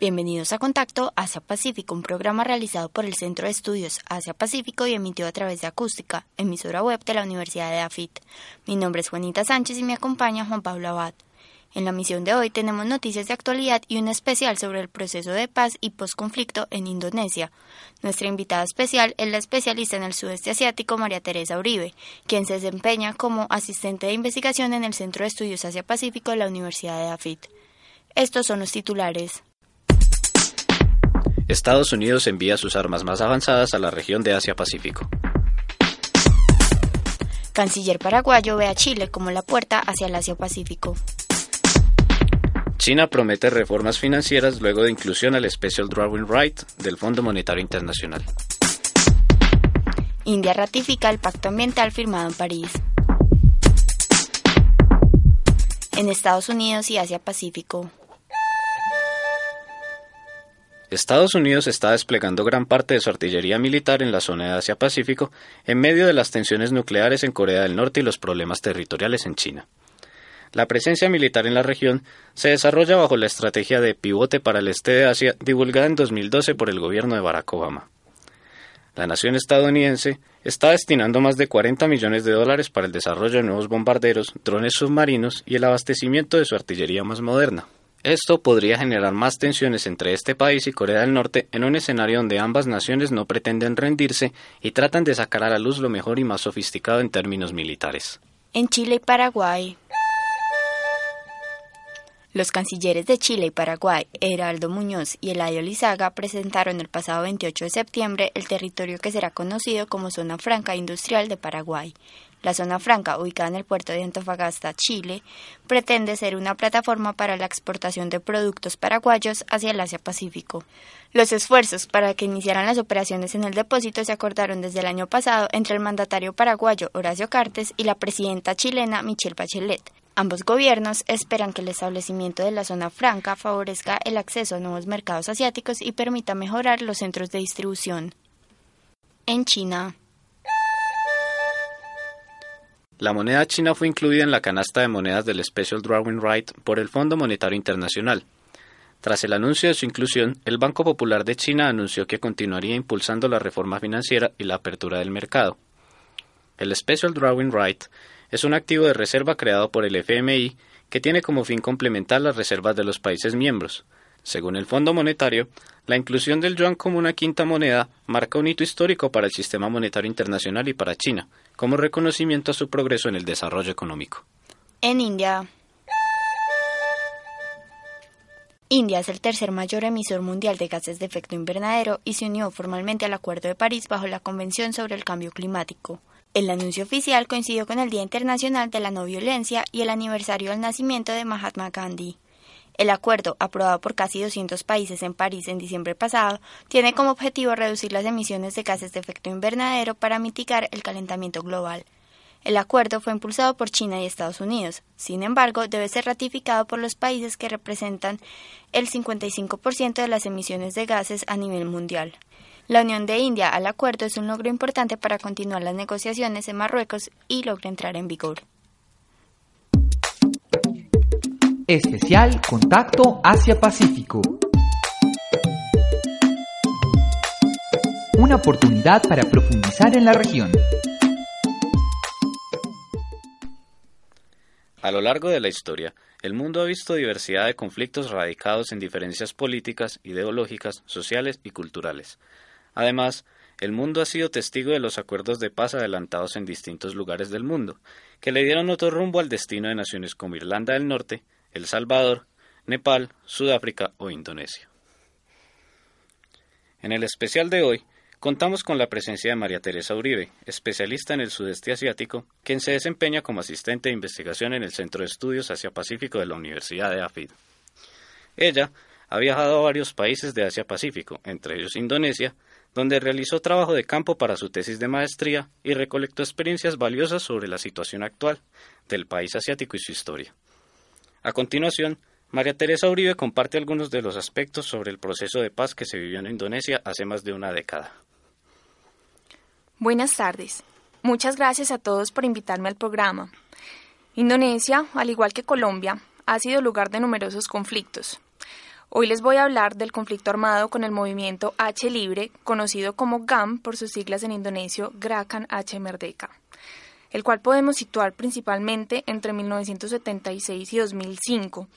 Bienvenidos a Contacto Asia Pacífico, un programa realizado por el Centro de Estudios Asia Pacífico y emitido a través de Acústica, emisora web de la Universidad de AFIT. Mi nombre es Juanita Sánchez y me acompaña Juan Pablo Abad. En la misión de hoy tenemos noticias de actualidad y un especial sobre el proceso de paz y posconflicto en Indonesia. Nuestra invitada especial es la especialista en el sudeste asiático María Teresa Uribe, quien se desempeña como asistente de investigación en el Centro de Estudios Asia Pacífico de la Universidad de AFIT. Estos son los titulares. Estados Unidos envía sus armas más avanzadas a la región de Asia-Pacífico. Canciller paraguayo ve a Chile como la puerta hacia el Asia-Pacífico. China promete reformas financieras luego de inclusión al Special Drawing Right del Fondo Monetario Internacional. India ratifica el pacto ambiental firmado en París. En Estados Unidos y Asia-Pacífico. Estados Unidos está desplegando gran parte de su artillería militar en la zona de Asia-Pacífico en medio de las tensiones nucleares en Corea del Norte y los problemas territoriales en China. La presencia militar en la región se desarrolla bajo la estrategia de pivote para el este de Asia divulgada en 2012 por el gobierno de Barack Obama. La nación estadounidense está destinando más de 40 millones de dólares para el desarrollo de nuevos bombarderos, drones submarinos y el abastecimiento de su artillería más moderna. Esto podría generar más tensiones entre este país y Corea del Norte en un escenario donde ambas naciones no pretenden rendirse y tratan de sacar a la luz lo mejor y más sofisticado en términos militares. En Chile y Paraguay. Los cancilleres de Chile y Paraguay, Heraldo Muñoz y Eladio Lizaga, presentaron el pasado 28 de septiembre el territorio que será conocido como Zona Franca Industrial de Paraguay. La zona franca, ubicada en el puerto de Antofagasta, Chile, pretende ser una plataforma para la exportación de productos paraguayos hacia el Asia-Pacífico. Los esfuerzos para que iniciaran las operaciones en el depósito se acordaron desde el año pasado entre el mandatario paraguayo Horacio Cartes y la presidenta chilena Michelle Bachelet. Ambos gobiernos esperan que el establecimiento de la zona franca favorezca el acceso a nuevos mercados asiáticos y permita mejorar los centros de distribución. En China, La moneda china fue incluida en la canasta de monedas del Special Drawing Right por el Fondo Monetario Internacional. Tras el anuncio de su inclusión, el Banco Popular de China anunció que continuaría impulsando la reforma financiera y la apertura del mercado. El Special Drawing Right es un activo de reserva creado por el FMI que tiene como fin complementar las reservas de los países miembros. Según el Fondo Monetario, la inclusión del yuan como una quinta moneda marca un hito histórico para el sistema monetario internacional y para China, como reconocimiento a su progreso en el desarrollo económico. En India. India es el tercer mayor emisor mundial de gases de efecto invernadero y se unió formalmente al Acuerdo de París bajo la Convención sobre el Cambio Climático. El anuncio oficial coincidió con el Día Internacional de la No Violencia y el aniversario del nacimiento de Mahatma Gandhi. El acuerdo, aprobado por casi 200 países en París en diciembre pasado, tiene como objetivo reducir las emisiones de gases de efecto invernadero para mitigar el calentamiento global. El acuerdo fue impulsado por China y Estados Unidos. Sin embargo, debe ser ratificado por los países que representan el 55% de las emisiones de gases a nivel mundial. La unión de India al acuerdo es un logro importante para continuar las negociaciones en Marruecos y logra entrar en vigor. Especial Contacto Asia-Pacífico. Una oportunidad para profundizar en la región. A lo largo de la historia, el mundo ha visto diversidad de conflictos radicados en diferencias políticas, ideológicas, sociales y culturales. Además, el mundo ha sido testigo de los acuerdos de paz adelantados en distintos lugares del mundo, que le dieron otro rumbo al destino de naciones como Irlanda del Norte, El Salvador, Nepal, Sudáfrica o Indonesia. En el especial de hoy, contamos con la presencia de María Teresa Uribe, especialista en el sudeste asiático, quien se desempeña como asistente de investigación en el Centro de Estudios Asia-Pacífico de la Universidad de AFID. Ella ha viajado a varios países de Asia-Pacífico, entre ellos Indonesia, donde realizó trabajo de campo para su tesis de maestría y recolectó experiencias valiosas sobre la situación actual del país asiático y su historia. A continuación, María Teresa Uribe comparte algunos de los aspectos sobre el proceso de paz que se vivió en Indonesia hace más de una década. Buenas tardes. Muchas gracias a todos por invitarme al programa. Indonesia, al igual que Colombia, ha sido lugar de numerosos conflictos. Hoy les voy a hablar del conflicto armado con el movimiento H Libre, conocido como GAM por sus siglas en indonesio Gerakan H Merdeka, el cual podemos situar principalmente entre 1976 y 2005.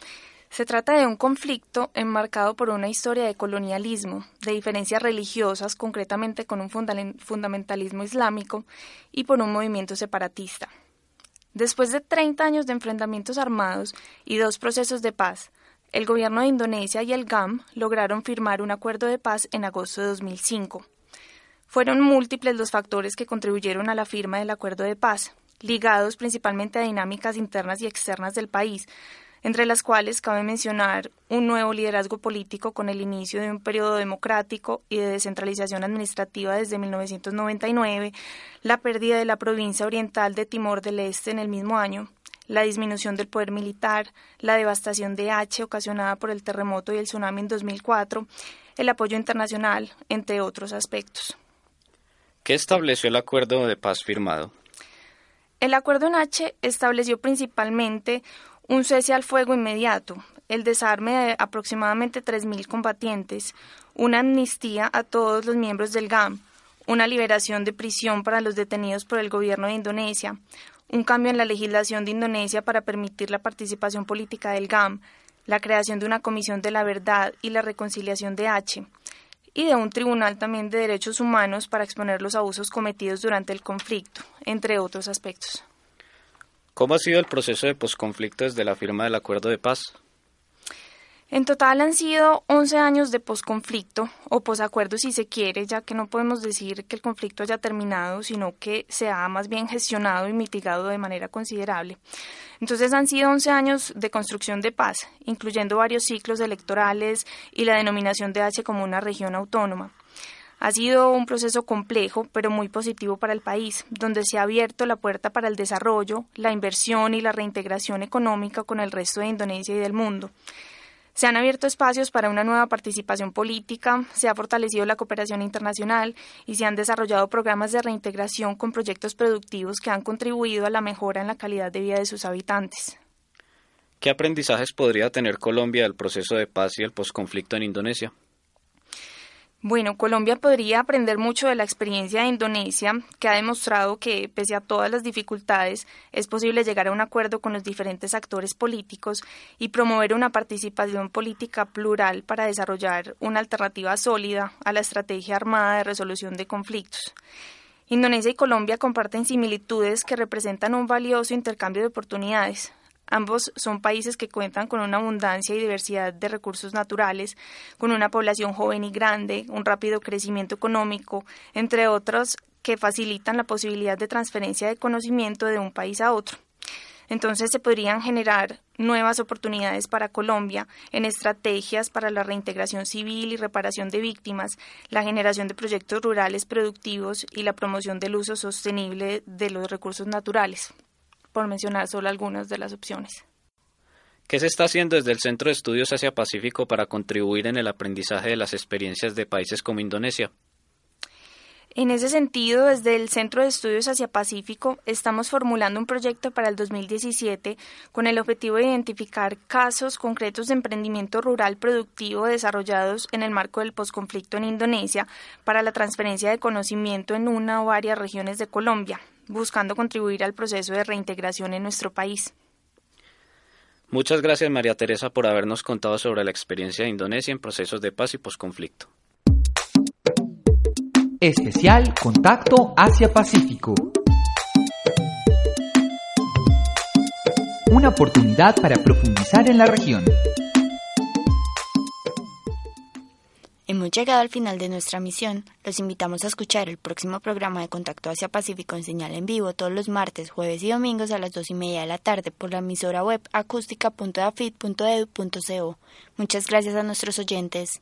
Se trata de un conflicto enmarcado por una historia de colonialismo, de diferencias religiosas, concretamente con un fundamentalismo islámico, y por un movimiento separatista. Después de 30 años de enfrentamientos armados y dos procesos de paz, el gobierno de Indonesia y el GAM lograron firmar un acuerdo de paz en agosto de 2005. Fueron múltiples los factores que contribuyeron a la firma del acuerdo de paz, ligados principalmente a dinámicas internas y externas del país, entre las cuales cabe mencionar un nuevo liderazgo político con el inicio de un periodo democrático y de descentralización administrativa desde 1999, la pérdida de la provincia oriental de Timor del Este en el mismo año, la disminución del poder militar, la devastación de H ocasionada por el terremoto y el tsunami en 2004, el apoyo internacional, entre otros aspectos. ¿Qué estableció el acuerdo de paz firmado? El acuerdo en H estableció principalmente un cese al fuego inmediato, el desarme de aproximadamente 3.000 combatientes, una amnistía a todos los miembros del GAM, una liberación de prisión para los detenidos por el gobierno de Indonesia, un cambio en la legislación de Indonesia para permitir la participación política del GAM, la creación de una comisión de la verdad y la reconciliación de H, y de un tribunal también de derechos humanos para exponer los abusos cometidos durante el conflicto, entre otros aspectos. ¿Cómo ha sido el proceso de posconflicto desde la firma del acuerdo de paz? En total han sido 11 años de posconflicto o posacuerdo si se quiere, ya que no podemos decir que el conflicto haya terminado, sino que se ha más bien gestionado y mitigado de manera considerable. Entonces han sido 11 años de construcción de paz, incluyendo varios ciclos electorales y la denominación de H como una región autónoma. Ha sido un proceso complejo, pero muy positivo para el país, donde se ha abierto la puerta para el desarrollo, la inversión y la reintegración económica con el resto de Indonesia y del mundo. Se han abierto espacios para una nueva participación política, se ha fortalecido la cooperación internacional y se han desarrollado programas de reintegración con proyectos productivos que han contribuido a la mejora en la calidad de vida de sus habitantes. ¿Qué aprendizajes podría tener Colombia del proceso de paz y el posconflicto en Indonesia? Bueno, Colombia podría aprender mucho de la experiencia de Indonesia, que ha demostrado que, pese a todas las dificultades, es posible llegar a un acuerdo con los diferentes actores políticos y promover una participación política plural para desarrollar una alternativa sólida a la estrategia armada de resolución de conflictos. Indonesia y Colombia comparten similitudes que representan un valioso intercambio de oportunidades, Ambos son países que cuentan con una abundancia y diversidad de recursos naturales, con una población joven y grande, un rápido crecimiento económico, entre otros que facilitan la posibilidad de transferencia de conocimiento de un país a otro. Entonces se podrían generar nuevas oportunidades para Colombia en estrategias para la reintegración civil y reparación de víctimas, la generación de proyectos rurales productivos y la promoción del uso sostenible de los recursos naturales por mencionar solo algunas de las opciones. ¿Qué se está haciendo desde el Centro de Estudios Asia-Pacífico para contribuir en el aprendizaje de las experiencias de países como Indonesia? En ese sentido, desde el Centro de Estudios Asia-Pacífico estamos formulando un proyecto para el 2017 con el objetivo de identificar casos concretos de emprendimiento rural productivo desarrollados en el marco del posconflicto en Indonesia para la transferencia de conocimiento en una o varias regiones de Colombia, buscando contribuir al proceso de reintegración en nuestro país. Muchas gracias María Teresa por habernos contado sobre la experiencia de Indonesia en procesos de paz y posconflicto. Especial Contacto Asia-Pacífico. Una oportunidad para profundizar en la región. Hemos llegado al final de nuestra misión. Los invitamos a escuchar el próximo programa de Contacto Asia Pacífico en señal en vivo todos los martes, jueves y domingos a las dos y media de la tarde por la emisora web acústica.afit.edu.co. Muchas gracias a nuestros oyentes.